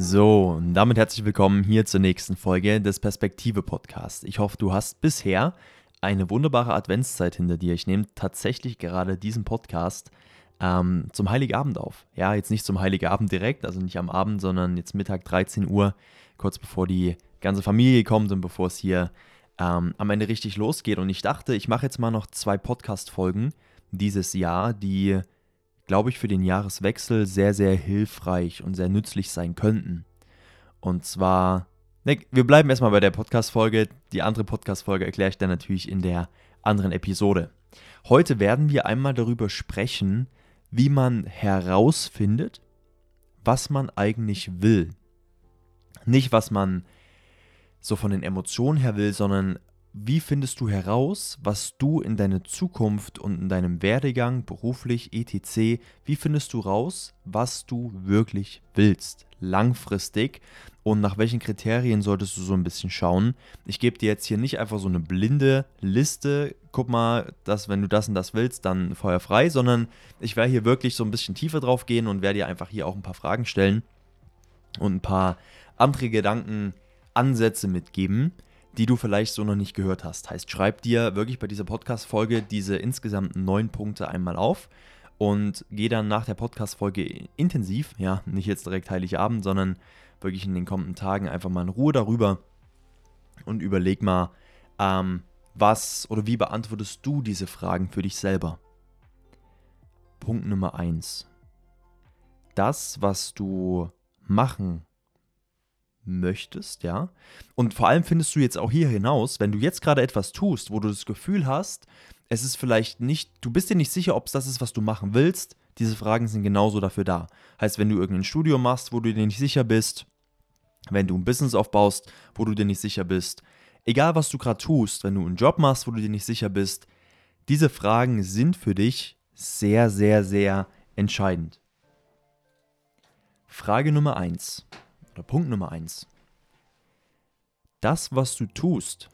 So, und damit herzlich willkommen hier zur nächsten Folge des Perspektive Podcasts. Ich hoffe, du hast bisher eine wunderbare Adventszeit hinter dir. Ich nehme tatsächlich gerade diesen Podcast ähm, zum Heiligabend auf. Ja, jetzt nicht zum Heiligabend direkt, also nicht am Abend, sondern jetzt Mittag 13 Uhr, kurz bevor die ganze Familie kommt und bevor es hier ähm, am Ende richtig losgeht. Und ich dachte, ich mache jetzt mal noch zwei Podcast-Folgen dieses Jahr, die glaube ich, für den Jahreswechsel sehr, sehr hilfreich und sehr nützlich sein könnten. Und zwar, ne, wir bleiben erstmal bei der Podcast-Folge. Die andere Podcast-Folge erkläre ich dann natürlich in der anderen Episode. Heute werden wir einmal darüber sprechen, wie man herausfindet, was man eigentlich will. Nicht, was man so von den Emotionen her will, sondern wie findest du heraus, was du in deiner Zukunft und in deinem Werdegang, beruflich, etc., wie findest du raus, was du wirklich willst, langfristig und nach welchen Kriterien solltest du so ein bisschen schauen? Ich gebe dir jetzt hier nicht einfach so eine blinde Liste, guck mal, dass wenn du das und das willst, dann Feuer frei, sondern ich werde hier wirklich so ein bisschen tiefer drauf gehen und werde dir einfach hier auch ein paar Fragen stellen und ein paar andere Gedanken, Ansätze mitgeben die du vielleicht so noch nicht gehört hast. Heißt, schreib dir wirklich bei dieser Podcast-Folge diese insgesamt neun Punkte einmal auf und geh dann nach der Podcast-Folge intensiv, ja, nicht jetzt direkt Heiligabend, sondern wirklich in den kommenden Tagen einfach mal in Ruhe darüber und überleg mal, ähm, was oder wie beantwortest du diese Fragen für dich selber? Punkt Nummer eins: Das, was du machen möchtest, ja. Und vor allem findest du jetzt auch hier hinaus, wenn du jetzt gerade etwas tust, wo du das Gefühl hast, es ist vielleicht nicht, du bist dir nicht sicher, ob es das ist, was du machen willst, diese Fragen sind genauso dafür da. Heißt, wenn du irgendein Studium machst, wo du dir nicht sicher bist, wenn du ein Business aufbaust, wo du dir nicht sicher bist, egal was du gerade tust, wenn du einen Job machst, wo du dir nicht sicher bist, diese Fragen sind für dich sehr, sehr, sehr entscheidend. Frage Nummer 1. Punkt Nummer eins. Das, was du tust,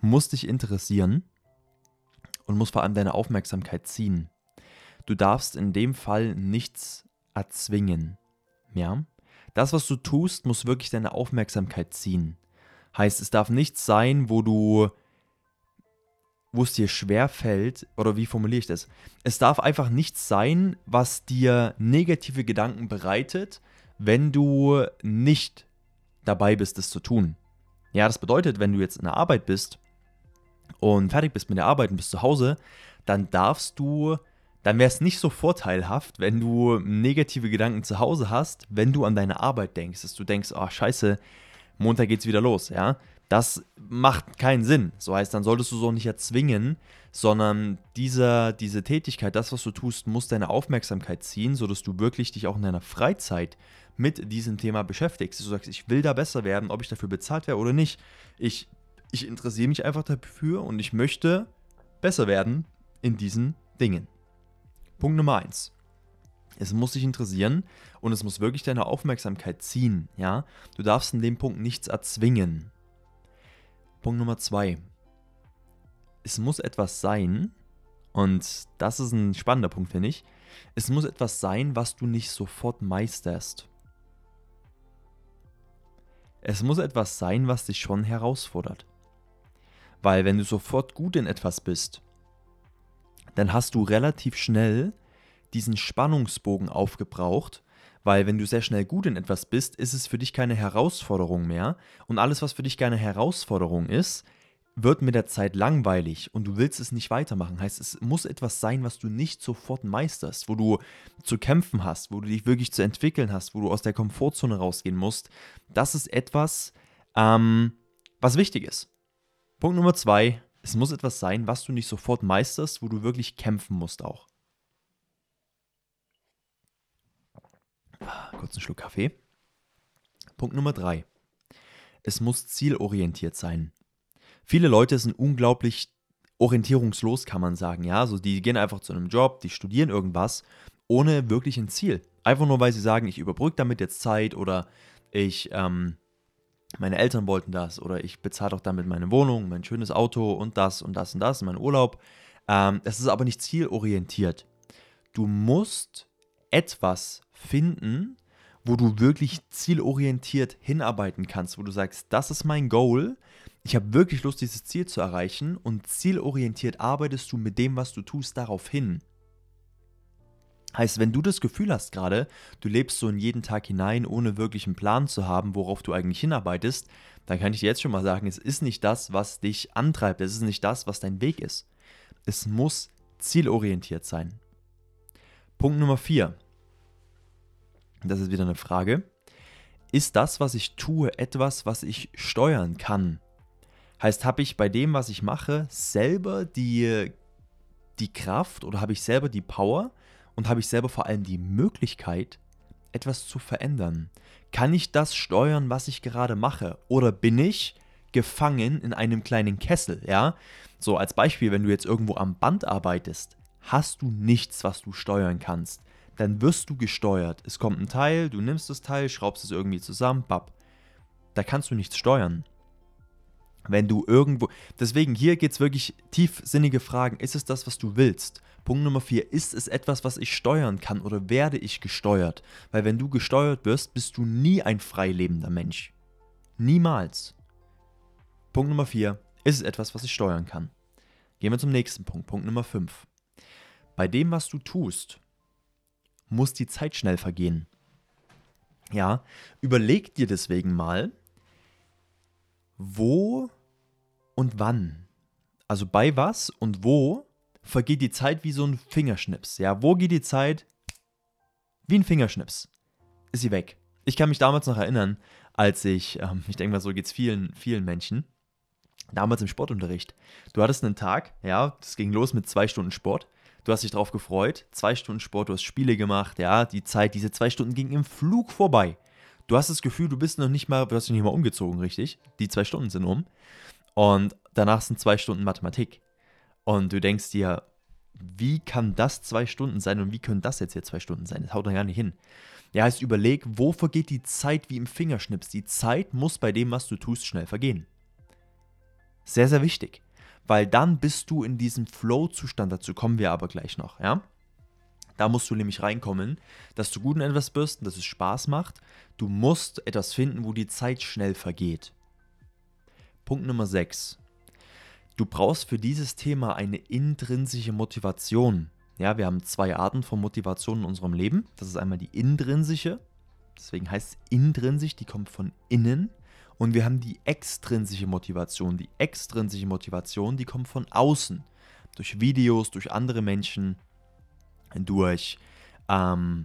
muss dich interessieren und muss vor allem deine Aufmerksamkeit ziehen. Du darfst in dem Fall nichts erzwingen. Ja? Das, was du tust, muss wirklich deine Aufmerksamkeit ziehen. Heißt, es darf nichts sein, wo du wo es dir schwer fällt, oder wie formuliere ich das? Es darf einfach nichts sein, was dir negative Gedanken bereitet, wenn du nicht dabei bist, das zu tun. Ja, das bedeutet, wenn du jetzt in der Arbeit bist und fertig bist mit der Arbeit und bist zu Hause, dann darfst du, dann wäre es nicht so vorteilhaft, wenn du negative Gedanken zu Hause hast, wenn du an deine Arbeit denkst, dass du denkst, oh scheiße, Montag geht's wieder los, ja. Das macht keinen Sinn. So heißt, dann solltest du so nicht erzwingen, sondern diese, diese Tätigkeit, das, was du tust, muss deine Aufmerksamkeit ziehen, sodass du wirklich dich auch in deiner Freizeit mit diesem Thema beschäftigst. Du sagst, ich will da besser werden, ob ich dafür bezahlt werde oder nicht. Ich, ich interessiere mich einfach dafür und ich möchte besser werden in diesen Dingen. Punkt Nummer eins. Es muss dich interessieren und es muss wirklich deine Aufmerksamkeit ziehen. Ja? Du darfst in dem Punkt nichts erzwingen. Punkt Nummer zwei. Es muss etwas sein, und das ist ein spannender Punkt, finde ich. Es muss etwas sein, was du nicht sofort meisterst. Es muss etwas sein, was dich schon herausfordert. Weil wenn du sofort gut in etwas bist, dann hast du relativ schnell diesen Spannungsbogen aufgebraucht, weil wenn du sehr schnell gut in etwas bist, ist es für dich keine Herausforderung mehr und alles, was für dich keine Herausforderung ist, wird mit der Zeit langweilig und du willst es nicht weitermachen. Heißt, es muss etwas sein, was du nicht sofort meisterst, wo du zu kämpfen hast, wo du dich wirklich zu entwickeln hast, wo du aus der Komfortzone rausgehen musst. Das ist etwas, ähm, was wichtig ist. Punkt Nummer zwei, es muss etwas sein, was du nicht sofort meisterst, wo du wirklich kämpfen musst auch. Kurz einen Schluck Kaffee. Punkt Nummer drei. Es muss zielorientiert sein viele Leute sind unglaublich orientierungslos, kann man sagen. Ja, also die gehen einfach zu einem Job, die studieren irgendwas, ohne wirklich ein Ziel. Einfach nur, weil sie sagen, ich überbrücke damit jetzt Zeit oder ich, ähm, meine Eltern wollten das oder ich bezahle doch damit meine Wohnung, mein schönes Auto und das und das und das, mein Urlaub. Ähm, es ist aber nicht zielorientiert. Du musst etwas finden, wo du wirklich zielorientiert hinarbeiten kannst, wo du sagst, das ist mein Goal, ich habe wirklich Lust, dieses Ziel zu erreichen und zielorientiert arbeitest du mit dem, was du tust, darauf hin. Heißt, wenn du das Gefühl hast gerade, du lebst so in jeden Tag hinein, ohne wirklich einen Plan zu haben, worauf du eigentlich hinarbeitest, dann kann ich dir jetzt schon mal sagen, es ist nicht das, was dich antreibt, es ist nicht das, was dein Weg ist. Es muss zielorientiert sein. Punkt Nummer 4. Das ist wieder eine Frage. Ist das, was ich tue, etwas, was ich steuern kann? Heißt, habe ich bei dem, was ich mache, selber die, die Kraft oder habe ich selber die Power und habe ich selber vor allem die Möglichkeit, etwas zu verändern? Kann ich das steuern, was ich gerade mache? Oder bin ich gefangen in einem kleinen Kessel, ja? So als Beispiel, wenn du jetzt irgendwo am Band arbeitest, hast du nichts, was du steuern kannst. Dann wirst du gesteuert. Es kommt ein Teil, du nimmst das Teil, schraubst es irgendwie zusammen, bap. Da kannst du nichts steuern. Wenn du irgendwo. Deswegen, hier geht es wirklich tiefsinnige Fragen. Ist es das, was du willst? Punkt Nummer vier, ist es etwas, was ich steuern kann oder werde ich gesteuert? Weil wenn du gesteuert wirst, bist du nie ein frei lebender Mensch. Niemals. Punkt Nummer vier, ist es etwas, was ich steuern kann? Gehen wir zum nächsten Punkt. Punkt Nummer fünf. Bei dem, was du tust, muss die Zeit schnell vergehen. Ja, überleg dir deswegen mal, wo und wann, also bei was und wo vergeht die Zeit wie so ein Fingerschnips. Ja, wo geht die Zeit? Wie ein Fingerschnips. Ist sie weg. Ich kann mich damals noch erinnern, als ich, ähm, ich denke mal, so geht es vielen, vielen Menschen, damals im Sportunterricht. Du hattest einen Tag, ja, das ging los mit zwei Stunden Sport. Du hast dich darauf gefreut, zwei Stunden Sport, du hast Spiele gemacht, ja, die Zeit, diese zwei Stunden ging im Flug vorbei. Du hast das Gefühl, du bist noch nicht mal, du hast dich nicht mal umgezogen, richtig? Die zwei Stunden sind um. Und danach sind zwei Stunden Mathematik. Und du denkst dir, wie kann das zwei Stunden sein und wie können das jetzt hier zwei Stunden sein? Das haut dann gar nicht hin. Ja, heißt, überleg, wo vergeht die Zeit wie im Fingerschnips? Die Zeit muss bei dem, was du tust, schnell vergehen. Sehr, sehr wichtig. Weil dann bist du in diesem Flow-Zustand, dazu kommen wir aber gleich noch, ja? Da musst du nämlich reinkommen, dass du gut in etwas bist und dass es Spaß macht. Du musst etwas finden, wo die Zeit schnell vergeht. Punkt Nummer 6. Du brauchst für dieses Thema eine intrinsische Motivation. Ja, wir haben zwei Arten von Motivation in unserem Leben. Das ist einmal die intrinsische, deswegen heißt es intrinsisch, die kommt von innen. Und wir haben die extrinsische Motivation. Die extrinsische Motivation, die kommt von außen. Durch Videos, durch andere Menschen, durch ähm,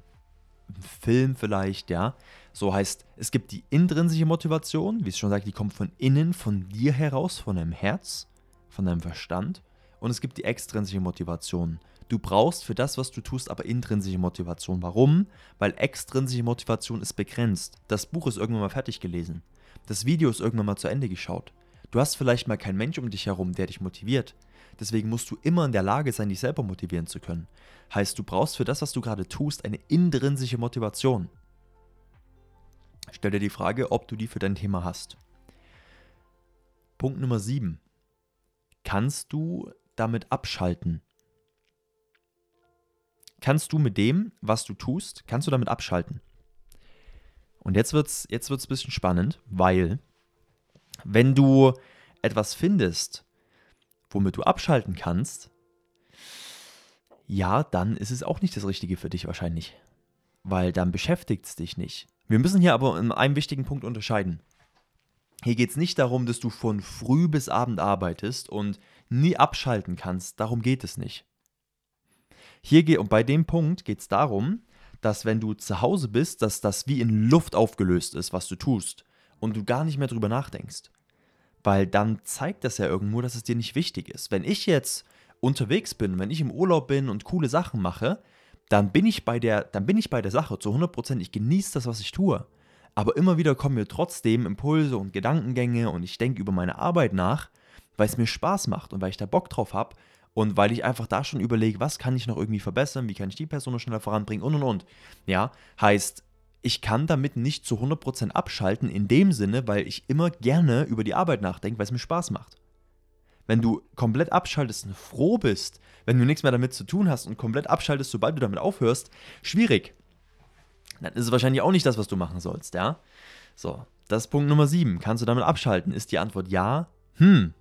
Film vielleicht, ja. So heißt, es gibt die intrinsische Motivation, wie es schon sagt, die kommt von innen, von dir heraus, von deinem Herz, von deinem Verstand. Und es gibt die extrinsische Motivation. Du brauchst für das, was du tust, aber intrinsische Motivation. Warum? Weil extrinsische Motivation ist begrenzt. Das Buch ist irgendwann mal fertig gelesen. Das Video ist irgendwann mal zu Ende geschaut. Du hast vielleicht mal keinen Mensch um dich herum, der dich motiviert. Deswegen musst du immer in der Lage sein, dich selber motivieren zu können. Heißt, du brauchst für das, was du gerade tust, eine intrinsische Motivation. Stell dir die Frage, ob du die für dein Thema hast. Punkt Nummer 7. Kannst du damit abschalten? Kannst du mit dem, was du tust, kannst du damit abschalten? Und jetzt wird es jetzt wird's ein bisschen spannend, weil wenn du etwas findest, womit du abschalten kannst, ja, dann ist es auch nicht das Richtige für dich wahrscheinlich. Weil dann beschäftigt es dich nicht. Wir müssen hier aber in einem wichtigen Punkt unterscheiden. Hier geht es nicht darum, dass du von früh bis Abend arbeitest und nie abschalten kannst. Darum geht es nicht. Hier geht, und bei dem Punkt geht es darum, dass wenn du zu Hause bist, dass das wie in Luft aufgelöst ist, was du tust und du gar nicht mehr drüber nachdenkst. Weil dann zeigt das ja irgendwo, dass es dir nicht wichtig ist. Wenn ich jetzt unterwegs bin, wenn ich im Urlaub bin und coole Sachen mache, dann bin ich bei der, dann bin ich bei der Sache zu 100%. Ich genieße das, was ich tue. Aber immer wieder kommen mir trotzdem Impulse und Gedankengänge und ich denke über meine Arbeit nach, weil es mir Spaß macht und weil ich da Bock drauf habe und weil ich einfach da schon überlege, was kann ich noch irgendwie verbessern, wie kann ich die Person noch schneller voranbringen und und und. Ja, heißt, ich kann damit nicht zu 100% abschalten, in dem Sinne, weil ich immer gerne über die Arbeit nachdenke, weil es mir Spaß macht. Wenn du komplett abschaltest und froh bist, wenn du nichts mehr damit zu tun hast und komplett abschaltest, sobald du damit aufhörst, schwierig. dann ist es wahrscheinlich auch nicht das, was du machen sollst, ja? So, das ist Punkt Nummer 7. Kannst du damit abschalten? Ist die Antwort ja? Hm,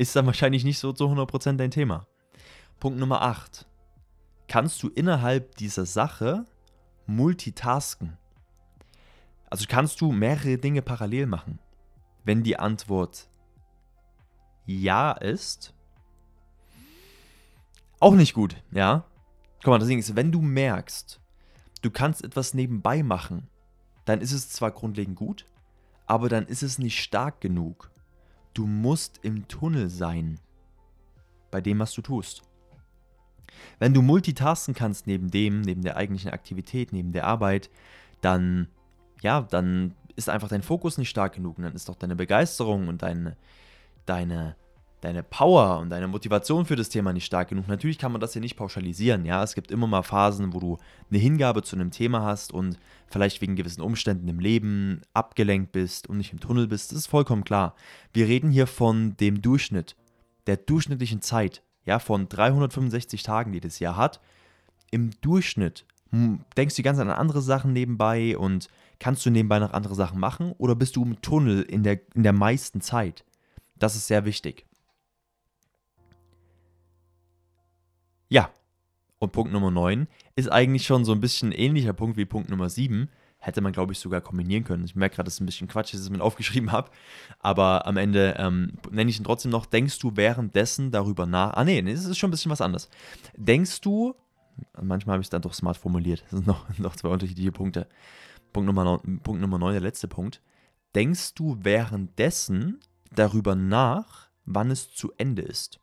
ist dann wahrscheinlich nicht so zu 100% dein Thema. Punkt Nummer 8. Kannst du innerhalb dieser Sache multitasken? Also kannst du mehrere Dinge parallel machen? Wenn die Antwort ja ist, auch nicht gut, ja? Guck mal, das Ding ist, wenn du merkst, du kannst etwas nebenbei machen, dann ist es zwar grundlegend gut, aber dann ist es nicht stark genug. Du musst im Tunnel sein bei dem, was du tust. Wenn du multitasken kannst neben dem, neben der eigentlichen Aktivität, neben der Arbeit, dann, ja, dann ist einfach dein Fokus nicht stark genug und dann ist doch deine Begeisterung und deine, deine deine Power und deine Motivation für das Thema nicht stark genug. Natürlich kann man das hier nicht pauschalisieren, ja. Es gibt immer mal Phasen, wo du eine Hingabe zu einem Thema hast und vielleicht wegen gewissen Umständen im Leben abgelenkt bist und nicht im Tunnel bist. Das ist vollkommen klar. Wir reden hier von dem Durchschnitt, der durchschnittlichen Zeit, ja, von 365 Tagen, die das Jahr hat. Im Durchschnitt hm, denkst du ganz an andere Sachen nebenbei und kannst du nebenbei noch andere Sachen machen oder bist du im Tunnel in der, in der meisten Zeit? Das ist sehr wichtig. Ja. Und Punkt Nummer 9 ist eigentlich schon so ein bisschen ähnlicher Punkt wie Punkt Nummer 7. Hätte man, glaube ich, sogar kombinieren können. Ich merke gerade, dass es ein bisschen Quatsch ist, dass ich es mit aufgeschrieben habe. Aber am Ende ähm, nenne ich ihn trotzdem noch, denkst du währenddessen darüber nach. Ah, nee, das ist schon ein bisschen was anderes. Denkst du, manchmal habe ich es dann doch smart formuliert. Das sind noch, noch zwei unterschiedliche Punkte. Punkt Nummer, 9, Punkt Nummer 9, der letzte Punkt. Denkst du währenddessen darüber nach, wann es zu Ende ist?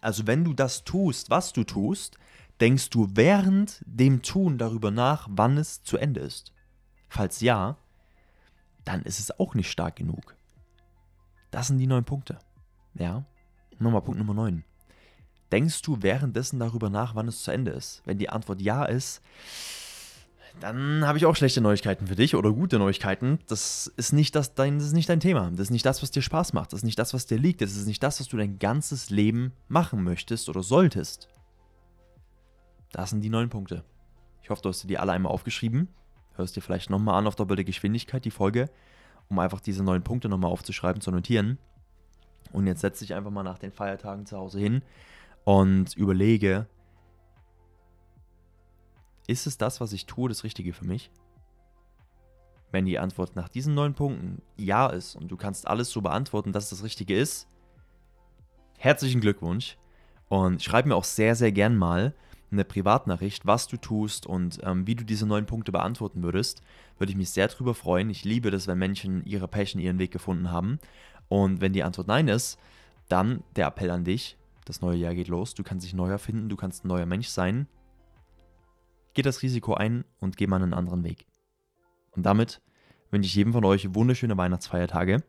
Also wenn du das tust, was du tust, denkst du während dem Tun darüber nach, wann es zu Ende ist. Falls ja, dann ist es auch nicht stark genug. Das sind die neun Punkte. Ja, nochmal Punkt Nummer 9. Denkst du währenddessen darüber nach, wann es zu Ende ist? Wenn die Antwort ja ist, dann habe ich auch schlechte Neuigkeiten für dich oder gute Neuigkeiten. Das ist, nicht das, dein, das ist nicht dein Thema. Das ist nicht das, was dir Spaß macht. Das ist nicht das, was dir liegt. Das ist nicht das, was du dein ganzes Leben machen möchtest oder solltest. Das sind die neun Punkte. Ich hoffe, du hast dir die alle einmal aufgeschrieben. Hörst dir vielleicht nochmal an auf doppelte Geschwindigkeit die Folge, um einfach diese neun Punkte nochmal aufzuschreiben, zu notieren. Und jetzt setze dich einfach mal nach den Feiertagen zu Hause hin und überlege, ist es das, was ich tue, das Richtige für mich? Wenn die Antwort nach diesen neun Punkten ja ist und du kannst alles so beantworten, dass es das Richtige ist, herzlichen Glückwunsch. Und schreib mir auch sehr, sehr gern mal eine Privatnachricht, was du tust und ähm, wie du diese neun Punkte beantworten würdest. Würde ich mich sehr drüber freuen. Ich liebe das, wenn Menschen ihre Passion, ihren Weg gefunden haben. Und wenn die Antwort nein ist, dann der Appell an dich. Das neue Jahr geht los. Du kannst dich neu erfinden, du kannst ein neuer Mensch sein. Geh das Risiko ein und geh mal einen anderen Weg. Und damit wünsche ich jedem von euch wunderschöne Weihnachtsfeiertage.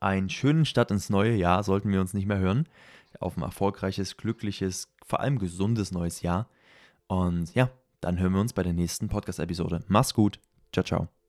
Einen schönen Start ins neue Jahr sollten wir uns nicht mehr hören. Auf ein erfolgreiches, glückliches, vor allem gesundes neues Jahr. Und ja, dann hören wir uns bei der nächsten Podcast-Episode. Mach's gut. Ciao, ciao.